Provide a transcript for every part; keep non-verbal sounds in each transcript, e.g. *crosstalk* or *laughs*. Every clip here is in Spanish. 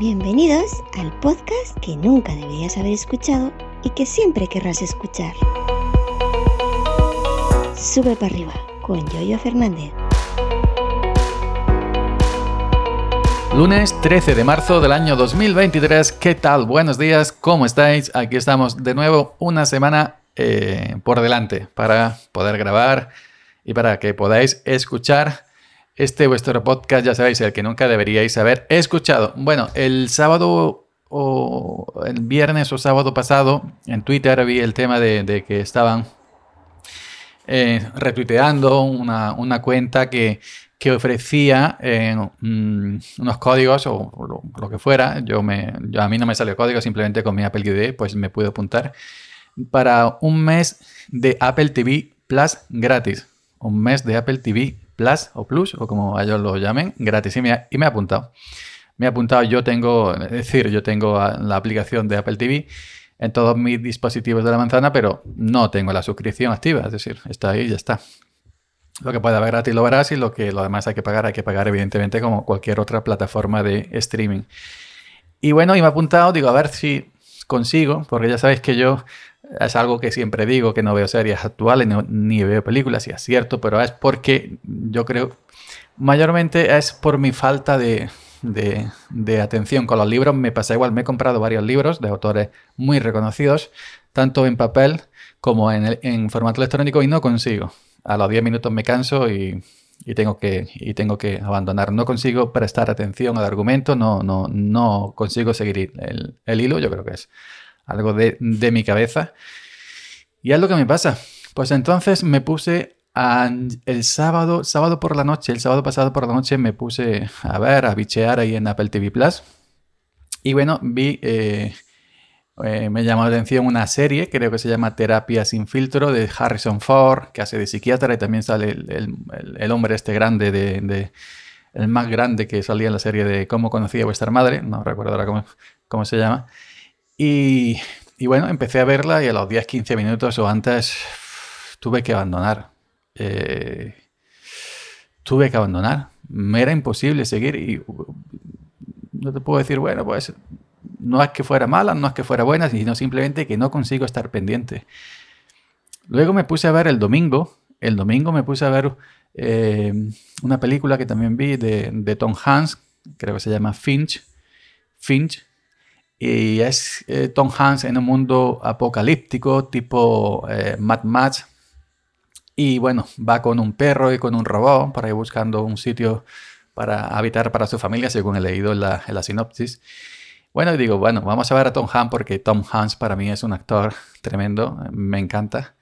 Bienvenidos al podcast que nunca deberías haber escuchado y que siempre querrás escuchar. Sube para arriba con Yoyo Fernández. Lunes 13 de marzo del año 2023. ¿Qué tal? Buenos días, ¿cómo estáis? Aquí estamos de nuevo una semana eh, por delante para poder grabar y para que podáis escuchar este vuestro podcast, ya sabéis, el que nunca deberíais haber escuchado. Bueno, el sábado o el viernes o sábado pasado en Twitter vi el tema de, que estaban eh, retuiteando una, cuenta que, ofrecía eh, mm, unos códigos o, lo, que fuera. Yo me, a mí no me salió código, simplemente con mi Apple ID pues me pude apuntar para un mes de Apple TV Plus gratis. Un mes de Apple TV Plus o Plus, o como ellos lo llamen, gratis. Y me, y me apuntado. Me ha apuntado, yo tengo, es decir, yo tengo la aplicación de Apple TV en todos mis dispositivos de la manzana, pero no tengo la suscripción activa, es decir, está ahí y ya está. Lo que puede haber gratis lo verás y lo que lo demás hay que pagar, hay que pagar evidentemente como cualquier otra plataforma de streaming. Y bueno, y me ha apuntado, digo, a ver si consigo, porque ya sabéis que yo es algo que siempre digo, que no veo series actuales ni veo películas, y es cierto, pero es porque yo creo, mayormente es por mi falta de, atención con los libros. Me pasa igual, me he comprado varios libros de autores muy reconocidos, tanto en papel como en, en formato electrónico, y no consigo. A los 10 minutos me canso y, tengo que, y tengo que abandonar. No consigo prestar atención al argumento, no, no, no consigo seguir el, el hilo, yo creo que es algo de, mi cabeza. Y es lo que me pasa. Pues entonces me puse el sábado, sábado por la noche, el sábado pasado por la noche me puse a ver, a bichear ahí en Apple TV Plus. Y bueno, vi, eh, eh, me llamó la atención una serie, creo que se llama Terapia sin filtro, de Harrison Ford, que hace de psiquiatra y también sale el, hombre este grande, de, el más grande que salía en la serie de Cómo conocía a vuestra madre, no recuerdo ahora cómo, cómo se llama. Y, bueno, empecé a verla y a los 10-15 minutos o antes tuve que abandonar. Eh, tuve que abandonar. Me era imposible seguir y no te puedo decir, bueno, pues no es que fuera mala, no es que fuera buena, sino simplemente que no consigo estar pendiente. Luego me puse a ver el domingo, el domingo me puse a ver eh, una película que también vi de, de Tom Hanks, creo que se llama Finch, Finch, y es eh, Tom Hanks en un mundo apocalíptico tipo eh, Mad Max. Y bueno, va con un perro y con un robot para ir buscando un sitio para habitar para su familia, según he leído en la, la sinopsis. Bueno, digo, bueno, vamos a ver a Tom Hanks porque Tom Hanks para mí es un actor tremendo, me encanta.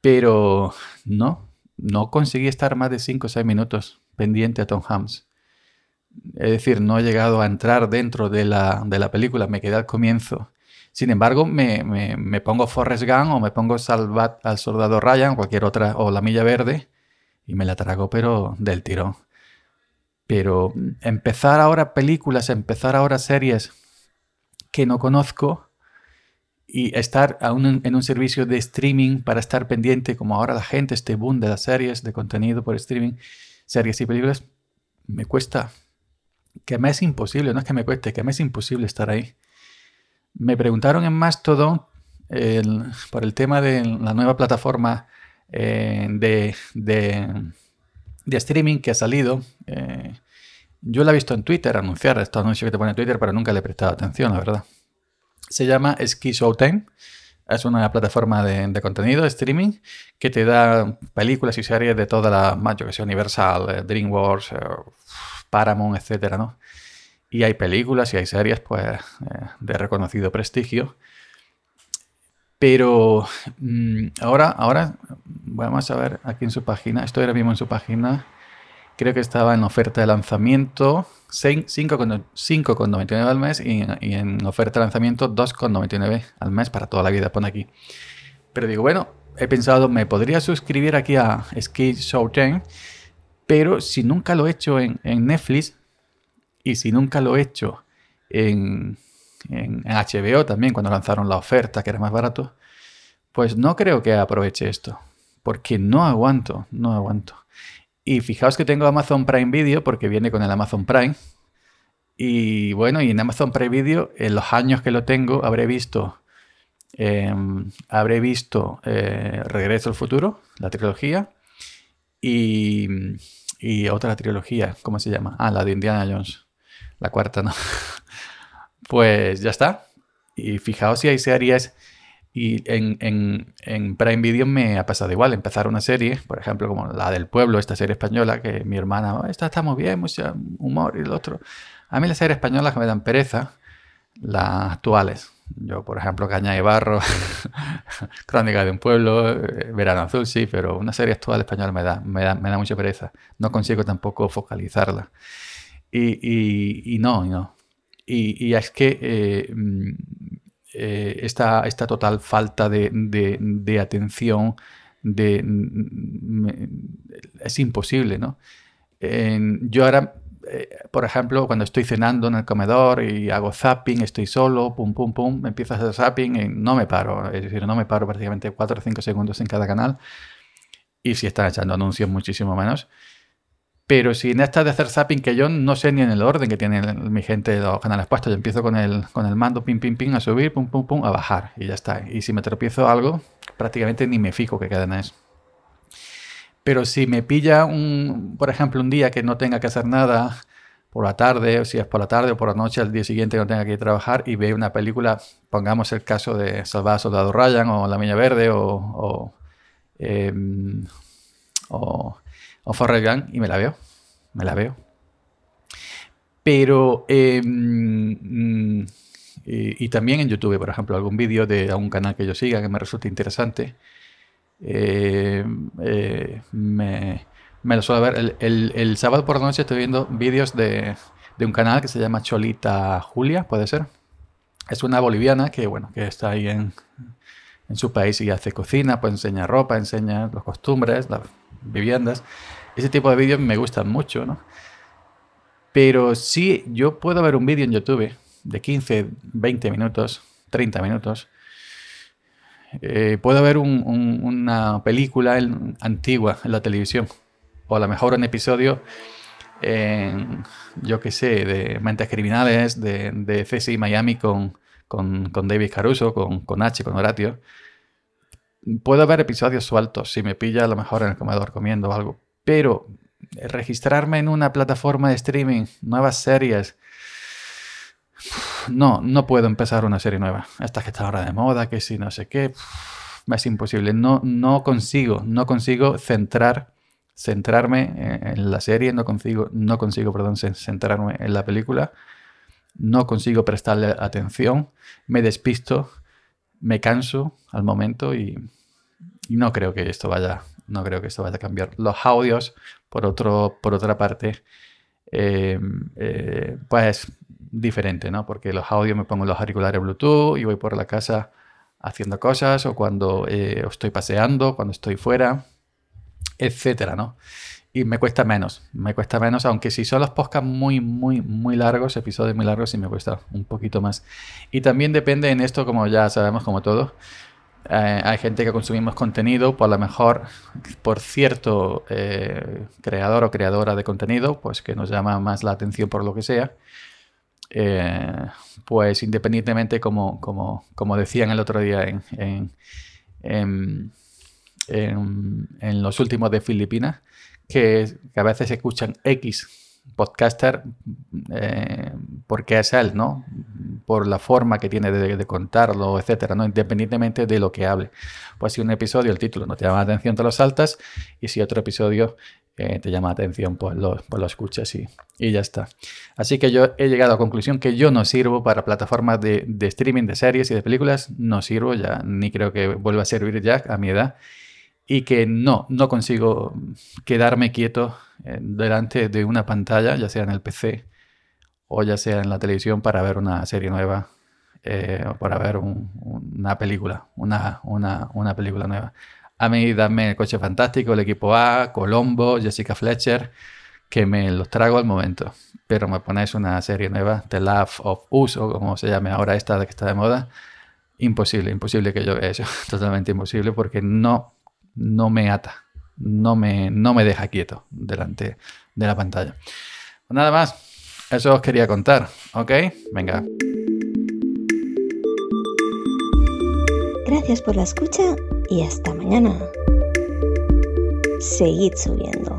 Pero no, no conseguí estar más de 5 o 6 minutos pendiente a Tom Hanks. Es decir, no he llegado a entrar dentro de la, película, me quedé al comienzo. Sin embargo, me, pongo Forrest Gump o me pongo Salvat al Soldado Ryan o cualquier otra, o La Milla Verde, y me la trago, pero del tirón. Pero empezar ahora películas, empezar ahora series que no conozco y estar en un servicio de streaming para estar pendiente, como ahora la gente, este boom de las series, de contenido por streaming, series y películas, me cuesta que me es imposible, no es que me cueste, que me es imposible estar ahí. Me preguntaron en Mastodon por el tema de la nueva plataforma eh, de, de, streaming que ha salido. Eh, yo la he visto en Twitter anunciar estos anuncios que te pone en Twitter, pero nunca le he prestado atención, la verdad. Se llama Ski Showtime. Es una plataforma de, contenido, de streaming, que te da películas y series de toda la, más que sea Universal, eh, DreamWorks, Paramount, etcétera, ¿no? Y hay películas y hay series, pues, eh, de reconocido prestigio. Pero mm, ahora, ahora, vamos a ver aquí en su página, estoy ahora mismo en su página, creo que estaba en oferta de lanzamiento 5,99 al mes y, en oferta de lanzamiento 2,99 al mes para toda la vida, pone aquí. Pero digo, bueno, he pensado, me podría suscribir aquí a Ski Show 10 pero si nunca lo he hecho en, Netflix y si nunca lo he hecho en, HBO también, cuando lanzaron la oferta, que era más barato, pues no creo que aproveche esto. Porque no aguanto, no aguanto. Y fijaos que tengo Amazon Prime Video porque viene con el Amazon Prime. Y bueno, y en Amazon Prime Video, en los años que lo tengo, habré visto, em, habré visto eh, Regreso al Futuro, la trilogía, y, y, otra trilogía, ¿cómo se llama? Ah, la de Indiana Jones, la cuarta, ¿no? *laughs* pues ya está. Y fijaos si hay series y en, Prime Video me ha pasado igual, empezar una serie, por ejemplo, como la del pueblo, esta serie española, que mi hermana, oh, esta está muy bien, mucho humor y el otro. A mí las series españolas que me dan pereza, las actuales. Yo, por ejemplo, Caña y Barro, *laughs* Crónica de un pueblo, eh, Verano Azul, sí, pero una serie actual española me da, me da, me da mucha pereza. No consigo tampoco focalizarla. Y, y, no, no. Y, y es que eh, eh, esta, total falta de, atención de, es imposible, ¿no? yo ahora, eh, por ejemplo, cuando estoy cenando en el comedor y hago zapping, estoy solo, pum, pum, pum, me empiezo a hacer zapping y no me paro, es decir, no me paro prácticamente 4 o 5 segundos en cada canal y si están echando anuncios muchísimo menos. Pero si en esta de hacer zapping, que yo no sé ni en el orden que tienen mi gente los canales puestos, yo empiezo con el, con el mando pim, pim, pim, a subir, pum, pum, pum, a bajar y ya está. Y si me tropiezo algo, prácticamente ni me fijo que cadena es. Pero si me pilla, un, por ejemplo, un día que no tenga que hacer nada por la tarde, o si es por la tarde o por la noche, al día siguiente no tenga que ir a trabajar y veo una película, pongamos el caso de Salvador Soldado Ryan o La Miña Verde o, o, eh, o o Forrest y me la veo. Me la veo. Pero, em, mm, y, también en YouTube, por ejemplo, algún vídeo de algún canal que yo siga que me resulte interesante, eh, eh, me, lo suelo ver. El, sábado por la noche estoy viendo vídeos de, un canal que se llama Cholita Julia, puede ser. Es una boliviana que, bueno, que está ahí en, en su país y hace cocina, pues enseña ropa, enseña las costumbres, las viviendas. Ese tipo de vídeos me gustan mucho, ¿no? Pero sí, yo puedo ver un vídeo en YouTube de 15, 20 minutos, 30 minutos. Eh, puedo ver una película antigua en la televisión. O a lo mejor un episodio, en, yo qué sé, de Mentes Criminales, de, de CSI Miami con, con, con, David Caruso, con, con H, con Horatio. Puedo ver episodios sueltos si me pilla a lo mejor en el comedor comiendo algo. Pero registrarme en una plataforma de streaming, nuevas series, no, no puedo empezar una serie nueva. Esta que está ahora de moda, que si no sé qué, es imposible. No, no consigo, no consigo centrar, centrarme en la serie, no consigo, no consigo, perdón, centrarme en la película, no consigo prestarle atención, me despisto, me canso al momento y no creo que esto vaya no creo que esto vaya a cambiar. Los audios, por, otro, por otra parte, eh, eh, pues diferente, ¿no? Porque los audios me pongo los auriculares Bluetooth y voy por la casa haciendo cosas o cuando eh, estoy paseando, cuando estoy fuera, etcétera, ¿no? Y me cuesta menos, me cuesta menos, aunque si son los podcasts muy, muy, muy largos, episodios muy largos, sí me cuesta un poquito más. Y también depende en esto, como ya sabemos, como todo, eh, hay gente que consumimos contenido, por lo mejor por cierto eh, creador o creadora de contenido, pues que nos llama más la atención por lo que sea. Eh, pues independientemente, como, como, como, decían el otro día en, en, en, los últimos de Filipinas, que, que a veces escuchan X podcaster eh, porque es él, ¿no? Por la forma que tiene de, contarlo, etcétera, ¿no? Independientemente de lo que hable. Pues si un episodio, el título no te llama la atención, te lo saltas. Y si otro episodio eh, te llama la atención, pues lo, pues lo escuchas y, y, ya está. Así que yo he llegado a la conclusión que yo no sirvo para plataformas de, de streaming de series y de películas. No sirvo ya, ni creo que vuelva a servir ya a mi edad y que no, no consigo quedarme quieto eh, delante de una pantalla, ya sea en el PC o ya sea en la televisión, para ver una serie nueva eh, o para ver una película, una, una, una, película nueva. A mí dame el coche fantástico, el equipo A, Colombo, Jessica Fletcher, que me los trago al momento. Pero me ponéis una serie nueva, The Love of Us, como se llame ahora esta que está de moda, imposible, imposible que yo vea eso, *laughs* totalmente imposible, porque no no me ata, no me, no me deja quieto delante de la pantalla. Nada más, eso os quería contar, ¿ok? Venga. Gracias por la escucha y hasta mañana. Seguid subiendo.